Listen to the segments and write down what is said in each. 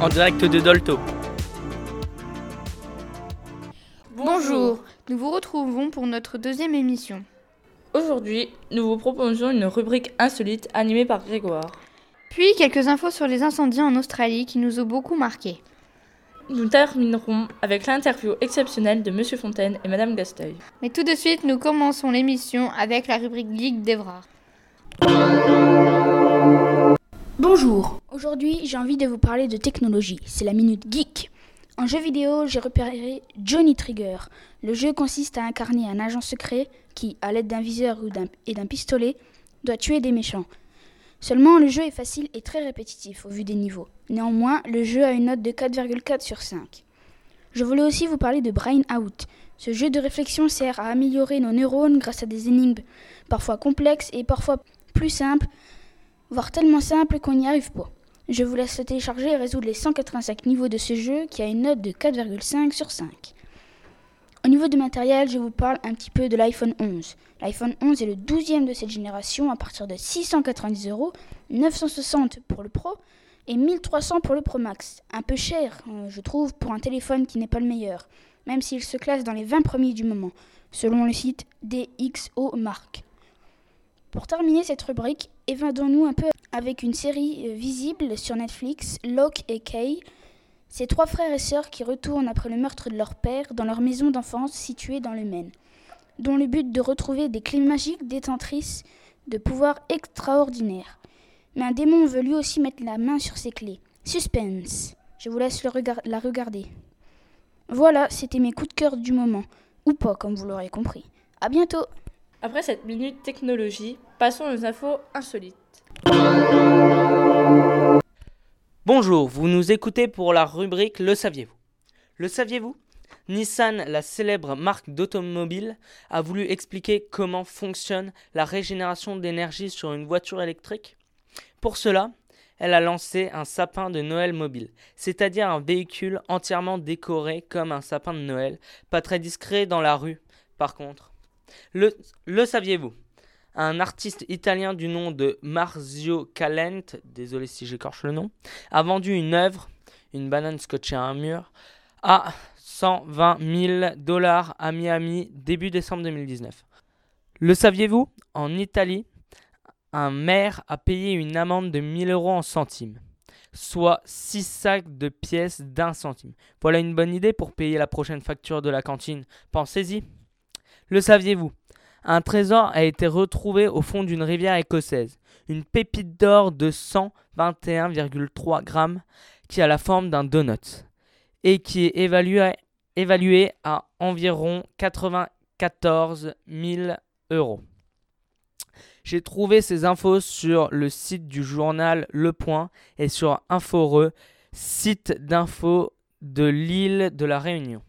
En direct de Dolto. Bonjour, nous vous retrouvons pour notre deuxième émission. Aujourd'hui, nous vous proposons une rubrique insolite animée par Grégoire. Puis quelques infos sur les incendies en Australie qui nous ont beaucoup marqués. Nous terminerons avec l'interview exceptionnelle de Monsieur Fontaine et Madame Gasteuil. Mais tout de suite, nous commençons l'émission avec la rubrique Geek d'Evrard. Bonjour, aujourd'hui j'ai envie de vous parler de technologie, c'est la Minute Geek. En jeu vidéo, j'ai repéré Johnny Trigger. Le jeu consiste à incarner un agent secret qui, à l'aide d'un viseur et d'un pistolet, doit tuer des méchants. Seulement, le jeu est facile et très répétitif au vu des niveaux. Néanmoins, le jeu a une note de 4,4 sur 5. Je voulais aussi vous parler de Brain Out. Ce jeu de réflexion sert à améliorer nos neurones grâce à des énigmes parfois complexes et parfois plus simples, voire tellement simples qu'on n'y arrive pas. Je vous laisse le télécharger et résoudre les 185 niveaux de ce jeu qui a une note de 4,5 sur 5. Au niveau du matériel, je vous parle un petit peu de l'iPhone 11. L'iPhone 11 est le 12e de cette génération à partir de 690 euros, 960 pour le Pro et 1300 pour le Pro Max. Un peu cher, euh, je trouve, pour un téléphone qui n'est pas le meilleur, même s'il se classe dans les 20 premiers du moment, selon le site DxO Mark. Pour terminer cette rubrique, évadons-nous un peu avec une série euh, visible sur Netflix, Locke et Kay, ces trois frères et sœurs qui retournent après le meurtre de leur père dans leur maison d'enfance située dans le Maine, dont le but de retrouver des clés magiques détentrices de pouvoirs extraordinaires. Mais un démon veut lui aussi mettre la main sur ces clés. Suspense. Je vous laisse la regarder. Voilà, c'était mes coups de cœur du moment. Ou pas, comme vous l'aurez compris. À bientôt Après cette minute technologie, passons aux infos insolites. Bonjour, vous nous écoutez pour la rubrique Le saviez-vous? Le saviez-vous? Nissan, la célèbre marque d'automobile, a voulu expliquer comment fonctionne la régénération d'énergie sur une voiture électrique. Pour cela, elle a lancé un sapin de Noël mobile, c'est-à-dire un véhicule entièrement décoré comme un sapin de Noël, pas très discret dans la rue par contre. Le, saviez-vous? Un artiste italien du nom de Marzio Calent, désolé si j'écorche le nom, a vendu une œuvre, une banane scotchée à un mur, à 120 000 dollars à Miami début décembre 2019. Le saviez-vous? En Italie, un maire a payé une amende de 1000 euros en centimes, soit 6 sacs de pièces d'un centime. Voilà une bonne idée pour payer la prochaine facture de la cantine. Pensez-y. Le saviez-vous? Un trésor a été retrouvé au fond d'une rivière écossaise, une pépite d'or de 121,3 grammes qui a la forme d'un donut et qui est évalué, à environ 94 000 euros. J'ai trouvé ces infos sur le site du journal Le Point et sur Inforeux, site d'info de l'île de la Réunion.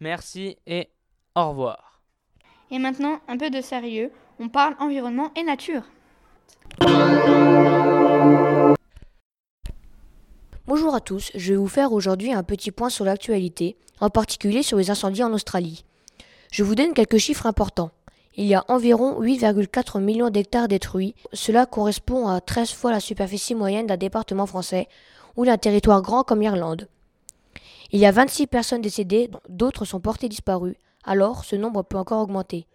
Merci et au revoir. Et maintenant, un peu de sérieux, on parle environnement et nature. Bonjour à tous, je vais vous faire aujourd'hui un petit point sur l'actualité, en particulier sur les incendies en Australie. Je vous donne quelques chiffres importants. Il y a environ 8,4 millions d'hectares détruits, cela correspond à 13 fois la superficie moyenne d'un département français ou d'un territoire grand comme l'Irlande. Il y a 26 personnes décédées, d'autres sont portées disparues, alors ce nombre peut encore augmenter.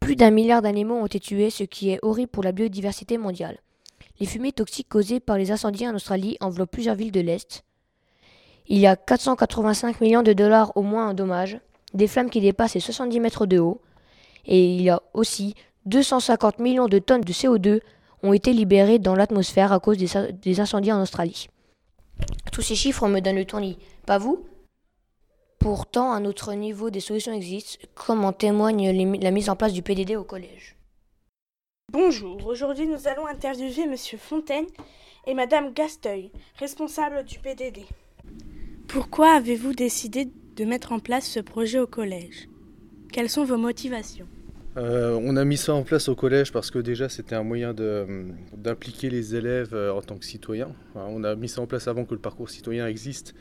Plus d'un milliard d'animaux ont été tués, ce qui est horrible pour la biodiversité mondiale. Les fumées toxiques causées par les incendies en Australie enveloppent plusieurs villes de l'Est. Il y a 485 millions de dollars au moins en dommages, des flammes qui dépassent les 70 mètres de haut, et il y a aussi 250 millions de tonnes de CO2 ont été libérées dans l'atmosphère à cause des, incendies en Australie. Tous ces chiffres me donnent le lit, pas vous? Pourtant, à notre niveau, des solutions existent, comme en témoigne la mise en place du PDD au collège. Bonjour, aujourd'hui nous allons interviewer M. Fontaine et Mme Gasteuil, responsables du PDD. Pourquoi avez-vous décidé de mettre en place ce projet au collège? Quelles sont vos motivations? Euh, on a mis ça en place au collège parce que déjà c'était un moyen d'impliquer les élèves euh, en tant que citoyens. on a mis ça en place avant que le parcours citoyen existe,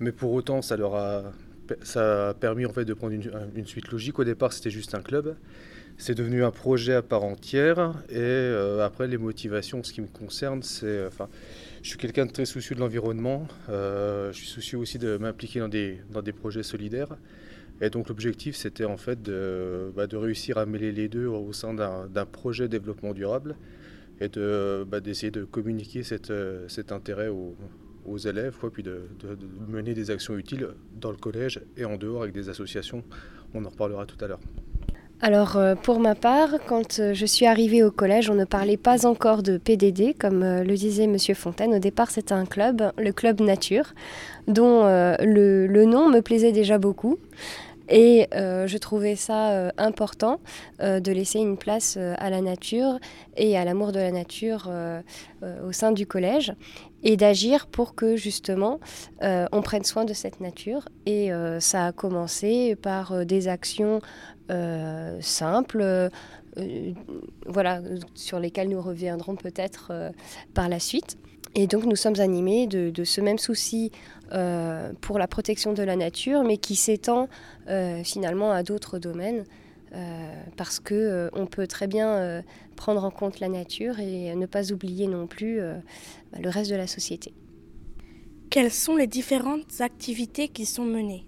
mais pour autant ça leur a ça a permis en fait de prendre une, suite logique. Au départ, c'était juste un club. C'est devenu un projet à part entière. Et euh, après, les motivations, ce qui me concerne, c'est, euh, enfin, Je suis quelqu'un de très soucieux de l'environnement. je suis soucieux aussi de m'impliquer dans des, dans des projets solidaires. Et donc l'objectif, c'était en fait de, bah, de, réussir à mêler les deux au sein d'un projet de développement durable et bah, d'essayer de, communiquer cet intérêt aux, aux élèves, puis de, mener des actions utiles dans le collège et en dehors avec des associations. On en reparlera tout à l'heure. Alors euh, pour ma part, quand euh, je suis arrivée au collège, on ne parlait pas encore de PDD, comme euh, le disait Monsieur Fontaine. Au départ, c'était un club, le club Nature, dont le, nom me plaisait déjà beaucoup. Et je trouvais ça important de laisser une place à la nature et à l'amour de la nature au sein du collège et d'agir pour que justement on prenne soin de cette nature. Et ça a commencé par des actions euh, simples, euh, voilà, sur lesquels nous reviendrons peut-être euh, par la suite. Et donc nous sommes animés de, ce même souci pour la protection de la nature, mais qui s'étend finalement à d'autres domaines. parce que on peut très bien prendre en compte la nature et ne pas oublier non plus le reste de la société. Quelles sont les différentes activités qui sont menées?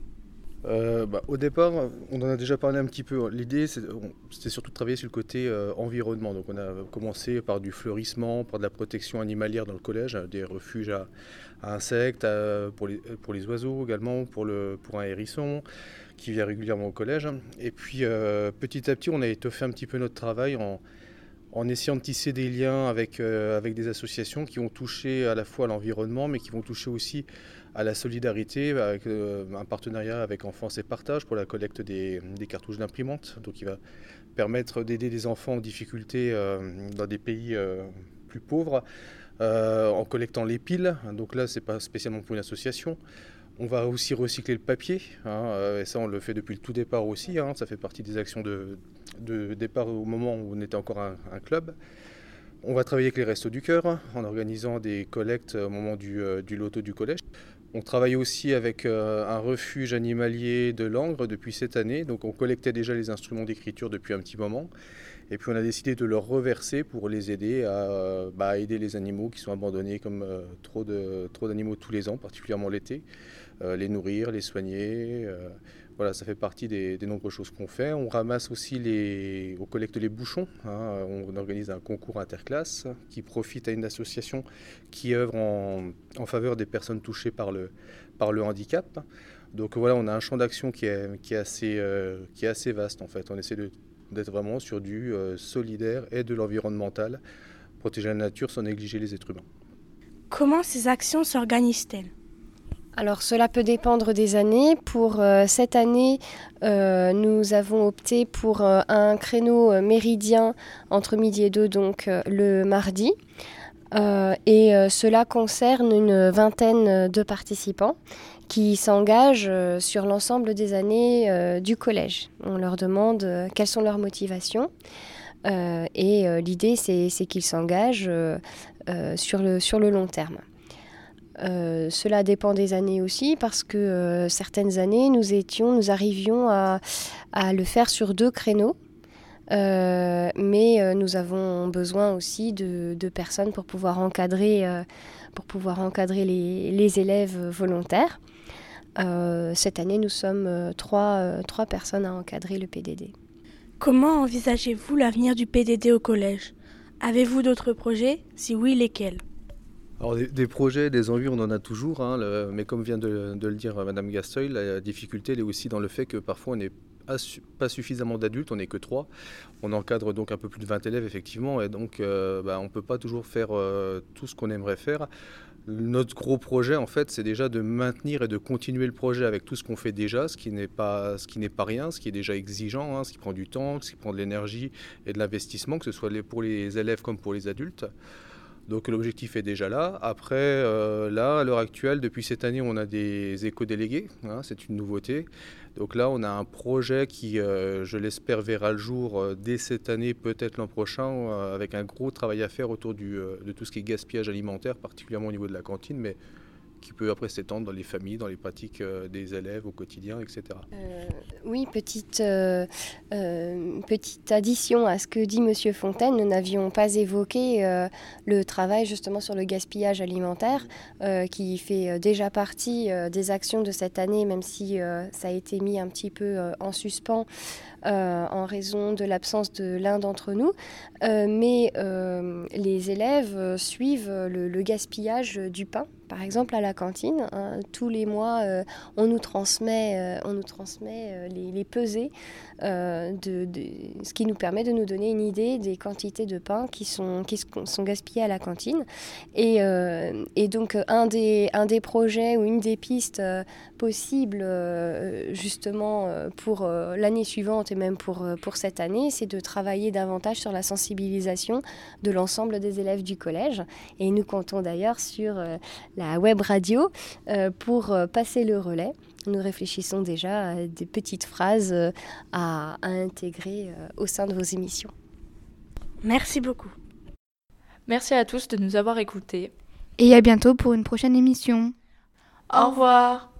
Euh, bah, au départ, on en a déjà parlé un petit peu. L'idée, c'était surtout de travailler sur le côté euh, environnement. Donc, on a commencé par du fleurissement, par de la protection animalière dans le collège, des refuges à, insectes, pour, les, oiseaux également, pour, un hérisson qui vient régulièrement au collège. Et puis, euh, petit à petit, on a étoffé un petit peu notre travail en, en essayant de tisser des liens avec, avec des associations qui ont touché à la fois à l'environnement, mais qui vont toucher aussi à la solidarité, avec euh, un partenariat avec Enfance et Partage pour la collecte des, cartouches d'imprimante, donc qui va permettre d'aider des enfants en difficulté euh, dans des pays euh, plus pauvres en collectant les piles. Donc là, c'est pas spécialement pour une association. On va aussi recycler le papier, hein, et ça on le fait depuis le tout départ aussi, hein. ça fait partie des actions de, départ au moment où on était encore un, club. On va travailler avec les Restos du Cœur en organisant des collectes au moment du, du loto du collège. On travaille aussi avec euh, un refuge animalier de Langres depuis cette année. Donc on collectait déjà les instruments d'écriture depuis un petit moment. Et puis on a décidé de leur reverser pour les aider à bah, aider les animaux qui sont abandonnés comme euh, trop, de, trop d'animaux tous les ans, particulièrement l'été. Euh, les nourrir, les soigner. Voilà, ça fait partie des, nombreuses choses qu'on fait. On ramasse aussi les, on collecte les bouchons. Hein. On organise un concours interclasse qui profite à une association qui œuvre en, faveur des personnes touchées par le, par le handicap. Donc voilà, on a un champ d'action qui est, qui, est assez, euh, qui est assez vaste en fait. On essaie d'être vraiment sur du euh, solidaire et de l'environnemental, protéger la nature sans négliger les êtres humains. Comment ces actions s'organisent-elles? Alors cela peut dépendre des années. Pour euh, cette année, euh, nous avons opté pour euh, un créneau méridien entre midi et deux, donc le mardi. et cela concerne une vingtaine de participants qui s'engagent sur l'ensemble des années du collège. On leur demande quelles sont leurs motivations. et l'idée, c'est qu'ils s'engagent sur, le, sur le long terme. Euh, cela dépend des années aussi parce que euh, certaines années nous étions, nous arrivions à, le faire sur deux créneaux. Euh, mais nous avons besoin aussi de, personnes pour pouvoir encadrer, pour pouvoir encadrer les, élèves volontaires. cette année, nous sommes trois, trois personnes à encadrer le PDD. Comment envisagez-vous l'avenir du PDD au collège? Avez-vous d'autres projets? Si oui, lesquels? Alors des, projets, des envies, on en a toujours, hein, mais comme vient de, le dire Madame Gasteuil, la difficulté elle est aussi dans le fait que parfois on n'est pas suffisamment d'adultes, on n'est que trois. On encadre donc un peu plus de 20 élèves effectivement, et donc euh, bah, on ne peut pas toujours faire euh, tout ce qu'on aimerait faire. Notre gros projet, en fait, c'est déjà de maintenir et de continuer le projet avec tout ce qu'on fait déjà, ce qui n'est pas, ce qui n'est pas rien, ce qui est déjà exigeant, hein, ce qui prend du temps, ce qui prend de l'énergie et de l'investissement, que ce soit pour les élèves comme pour les adultes. Donc l'objectif est déjà là. Après, euh, là, à l'heure actuelle, depuis cette année, on a des éco-délégués. Hein, c'est une nouveauté. Donc là, on a un projet qui, euh, je l'espère, verra le jour euh, dès cette année, peut-être l'an prochain, avec un gros travail à faire autour de tout ce qui est gaspillage alimentaire, particulièrement au niveau de la cantine, mais qui peut après s'étendre dans les familles, dans les pratiques des élèves au quotidien, etc. oui, petite, petite addition à ce que dit Monsieur Fontaine, nous n'avions pas évoqué le travail justement sur le gaspillage alimentaire, qui fait déjà partie des actions de cette année, même si ça a été mis un petit peu en suspens euh, en raison de l'absence de l'un d'entre nous. Euh, mais euh, les élèves suivent le, gaspillage du pain, par exemple à la cantine. Hein. tous les mois, on nous transmet, on nous transmet les, pesées, de, ce qui nous permet de nous donner une idée des quantités de pain qui sont, qui sont gaspillées à la cantine. Et, et donc, un des, un des projets ou une des pistes possibles, justement, pour l'année suivante même pour, euh, pour cette année, c'est de travailler davantage sur la sensibilisation de l'ensemble des élèves du collège. Et nous comptons d'ailleurs sur euh, la web radio euh, pour passer le relais. Nous réfléchissons déjà à des petites phrases à, à intégrer au sein de vos émissions. Merci beaucoup. Merci à tous de nous avoir écoutés. Et à bientôt pour une prochaine émission. Au revoir.